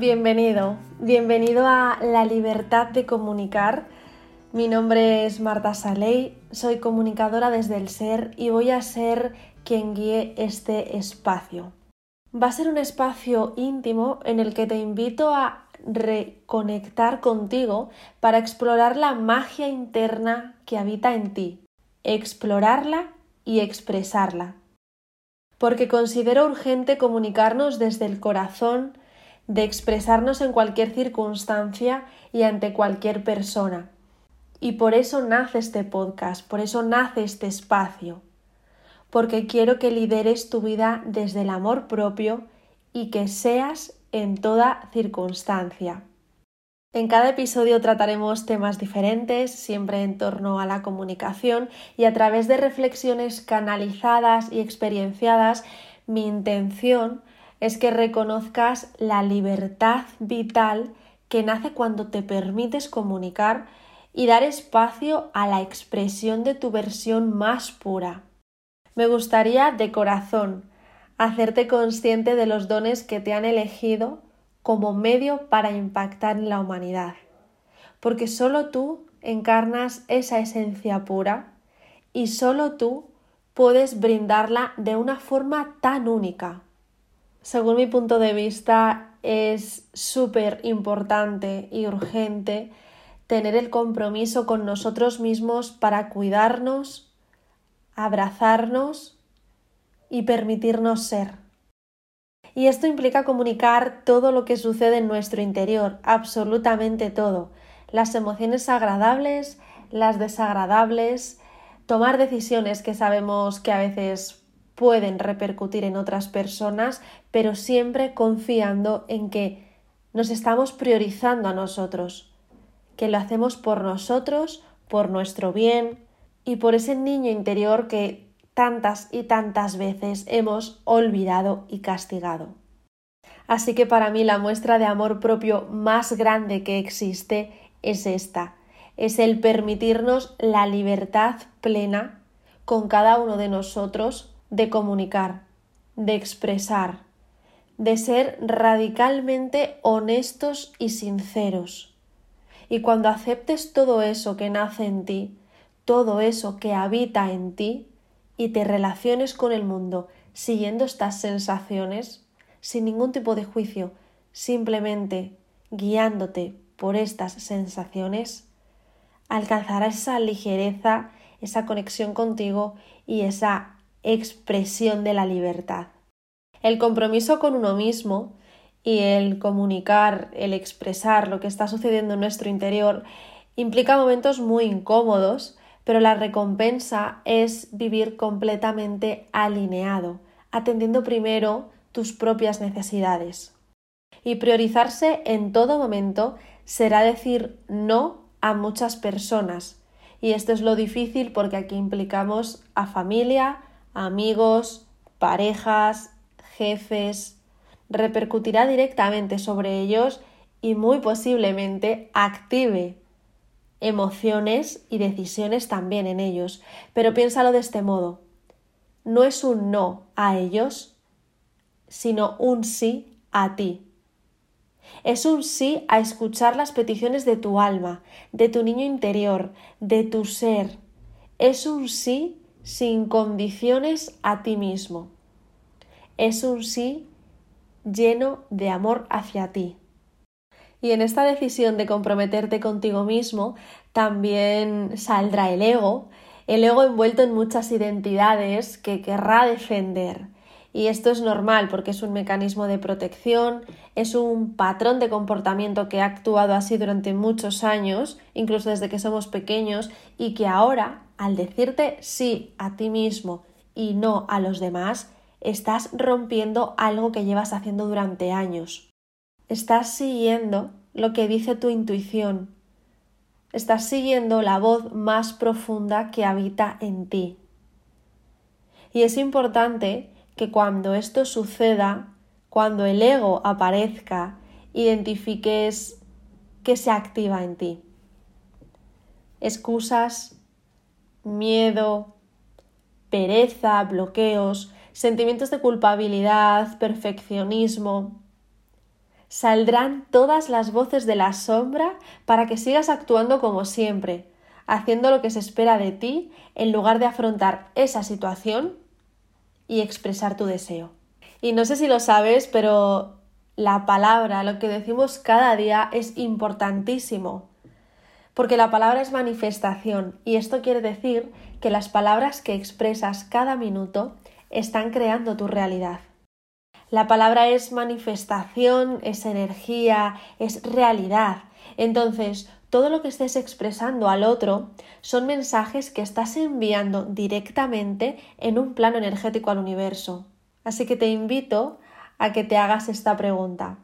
Bienvenido, bienvenido a La Libertad de Comunicar. Mi nombre es Marta Saley, soy comunicadora desde el ser y voy a ser quien guíe este espacio. Va a ser un espacio íntimo en el que te invito a reconectar contigo para explorar la magia interna que habita en ti, explorarla y expresarla. Porque considero urgente comunicarnos desde el corazón, de expresarnos en cualquier circunstancia y ante cualquier persona. Y por eso nace este podcast, por eso nace este espacio, porque quiero que lideres tu vida desde el amor propio y que seas en toda circunstancia. En cada episodio trataremos temas diferentes, siempre en torno a la comunicación y a través de reflexiones canalizadas y experienciadas, mi intención es que reconozcas la libertad vital que nace cuando te permites comunicar y dar espacio a la expresión de tu versión más pura. Me gustaría de corazón hacerte consciente de los dones que te han elegido como medio para impactar en la humanidad, porque solo tú encarnas esa esencia pura y solo tú puedes brindarla de una forma tan única. Según mi punto de vista, es súper importante y urgente tener el compromiso con nosotros mismos para cuidarnos, abrazarnos y permitirnos ser. Y esto implica comunicar todo lo que sucede en nuestro interior, absolutamente todo, las emociones agradables, las desagradables, tomar decisiones que sabemos que a veces pueden repercutir en otras personas, pero siempre confiando en que nos estamos priorizando a nosotros, que lo hacemos por nosotros, por nuestro bien y por ese niño interior que tantas y tantas veces hemos olvidado y castigado. Así que para mí la muestra de amor propio más grande que existe es esta, es el permitirnos la libertad plena con cada uno de nosotros de comunicar, de expresar, de ser radicalmente honestos y sinceros. Y cuando aceptes todo eso que nace en ti, todo eso que habita en ti, y te relaciones con el mundo siguiendo estas sensaciones, sin ningún tipo de juicio, simplemente guiándote por estas sensaciones, alcanzarás esa ligereza, esa conexión contigo y esa expresión de la libertad. El compromiso con uno mismo y el comunicar, el expresar lo que está sucediendo en nuestro interior implica momentos muy incómodos pero la recompensa es vivir completamente alineado, atendiendo primero tus propias necesidades. Y priorizarse en todo momento será decir no a muchas personas. Y esto es lo difícil porque aquí implicamos a familia, amigos, parejas, jefes. Repercutirá directamente sobre ellos y muy posiblemente active emociones y decisiones también en ellos. Pero piénsalo de este modo. No es un no a ellos, sino un sí a ti. Es un sí a escuchar las peticiones de tu alma, de tu niño interior, de tu ser. Es un sí sin condiciones a ti mismo. Es un sí lleno de amor hacia ti. Y en esta decisión de comprometerte contigo mismo también saldrá el ego, el ego envuelto en muchas identidades que querrá defender. Y esto es normal porque es un mecanismo de protección, es un patrón de comportamiento que ha actuado así durante muchos años, incluso desde que somos pequeños, y que ahora, al decirte sí a ti mismo y no a los demás, estás rompiendo algo que llevas haciendo durante años estás siguiendo lo que dice tu intuición, estás siguiendo la voz más profunda que habita en ti. Y es importante que cuando esto suceda, cuando el ego aparezca, identifiques qué se activa en ti. Excusas, miedo, pereza, bloqueos, sentimientos de culpabilidad, perfeccionismo, Saldrán todas las voces de la sombra para que sigas actuando como siempre, haciendo lo que se espera de ti en lugar de afrontar esa situación y expresar tu deseo. Y no sé si lo sabes, pero la palabra, lo que decimos cada día es importantísimo. Porque la palabra es manifestación y esto quiere decir que las palabras que expresas cada minuto están creando tu realidad. La palabra es manifestación, es energía, es realidad. Entonces, todo lo que estés expresando al otro son mensajes que estás enviando directamente en un plano energético al universo. Así que te invito a que te hagas esta pregunta.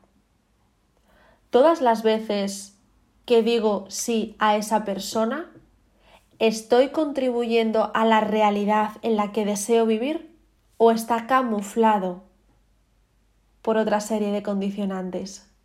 Todas las veces que digo sí a esa persona, ¿estoy contribuyendo a la realidad en la que deseo vivir o está camuflado por otra serie de condicionantes?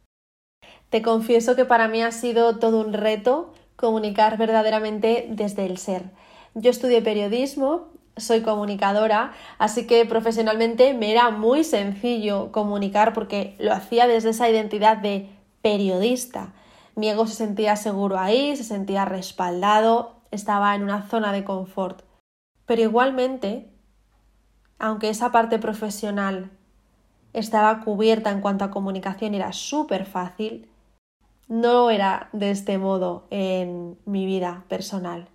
Te confieso que para mí ha sido todo un reto comunicar verdaderamente desde el ser. Yo estudié periodismo soy comunicadora, así que profesionalmente me era muy sencillo comunicar porque lo hacía desde esa identidad de periodista. Mi ego se sentía seguro ahí, se sentía respaldado, estaba en una zona de confort. Pero igualmente, aunque esa parte profesional estaba cubierta en cuanto a comunicación era súper fácil, no era de este modo en mi vida personal.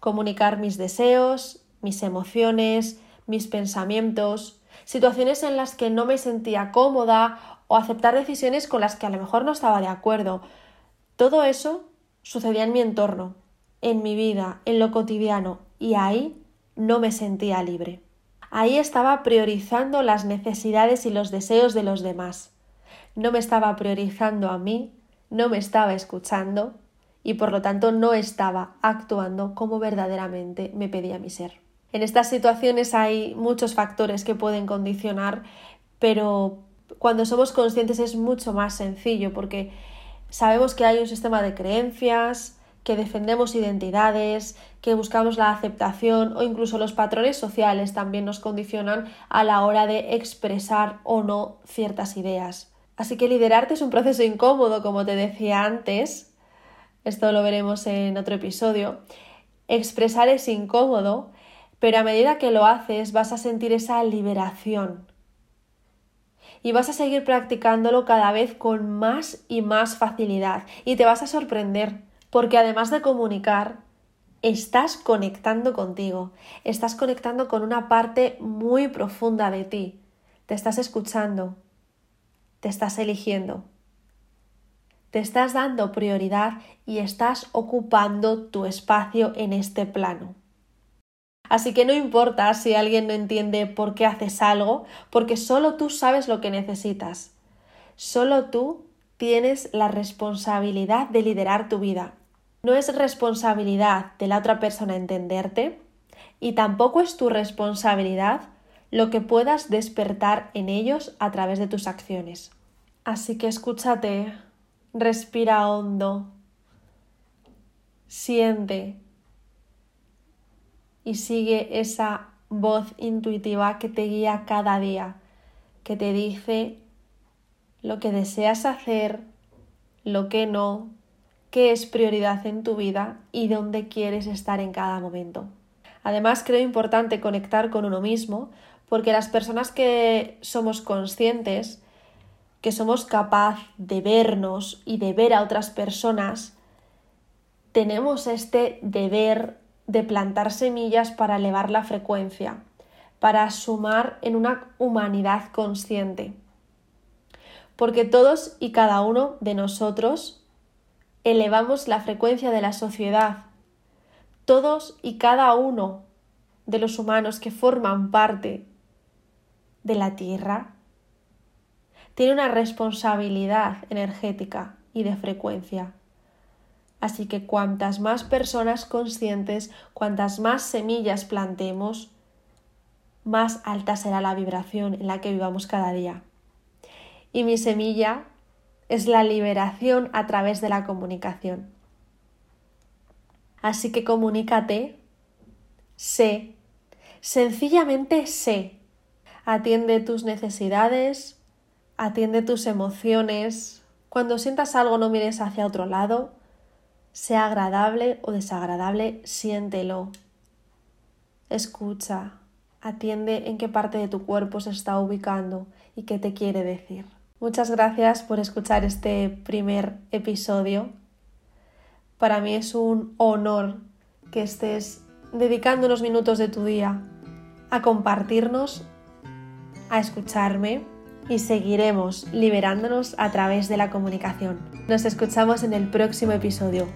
Comunicar mis deseos, mis emociones, mis pensamientos, situaciones en las que no me sentía cómoda o aceptar decisiones con las que a lo mejor no estaba de acuerdo. Todo eso sucedía en mi entorno, en mi vida, en lo cotidiano, y ahí no me sentía libre. Ahí estaba priorizando las necesidades y los deseos de los demás. No me estaba priorizando a mí, no me estaba escuchando y por lo tanto no estaba actuando como verdaderamente me pedía mi ser. En estas situaciones hay muchos factores que pueden condicionar, pero cuando somos conscientes es mucho más sencillo porque sabemos que hay un sistema de creencias, que defendemos identidades, que buscamos la aceptación o incluso los patrones sociales también nos condicionan a la hora de expresar o no ciertas ideas. Así que liderarte es un proceso incómodo, como te decía antes, esto lo veremos en otro episodio. Expresar es incómodo, pero a medida que lo haces vas a sentir esa liberación. Y vas a seguir practicándolo cada vez con más y más facilidad. Y te vas a sorprender porque además de comunicar, estás conectando contigo, estás conectando con una parte muy profunda de ti, te estás escuchando, te estás eligiendo, te estás dando prioridad y estás ocupando tu espacio en este plano. Así que no importa si alguien no entiende por qué haces algo, porque solo tú sabes lo que necesitas. Solo tú tienes la responsabilidad de liderar tu vida. No es responsabilidad de la otra persona entenderte y tampoco es tu responsabilidad lo que puedas despertar en ellos a través de tus acciones. Así que escúchate, respira hondo, siente y sigue esa voz intuitiva que te guía cada día, que te dice lo que deseas hacer, lo que no, qué es prioridad en tu vida y dónde quieres estar en cada momento. Además, creo importante conectar con uno mismo porque las personas que somos conscientes, que somos capaz de vernos y de ver a otras personas, tenemos este deber de plantar semillas para elevar la frecuencia, para sumar en una humanidad consciente. Porque todos y cada uno de nosotros elevamos la frecuencia de la sociedad. Todos y cada uno de los humanos que forman parte de la Tierra tiene una responsabilidad energética y de frecuencia. Así que cuantas más personas conscientes, cuantas más semillas plantemos, más alta será la vibración en la que vivamos cada día. Y mi semilla es la liberación a través de la comunicación. Así que comunícate, sé, sencillamente sé, atiende tus necesidades, atiende tus emociones, Cuando sientas algo no mires hacia otro lado, sea agradable o desagradable, siéntelo. Escucha, atiende en qué parte de tu cuerpo se está ubicando y qué te quiere decir. Muchas gracias por escuchar este primer episodio. Para mí es un honor que estés dedicando unos minutos de tu día a compartirnos, a escucharme y seguiremos liberándonos a través de la comunicación. Nos escuchamos en el próximo episodio.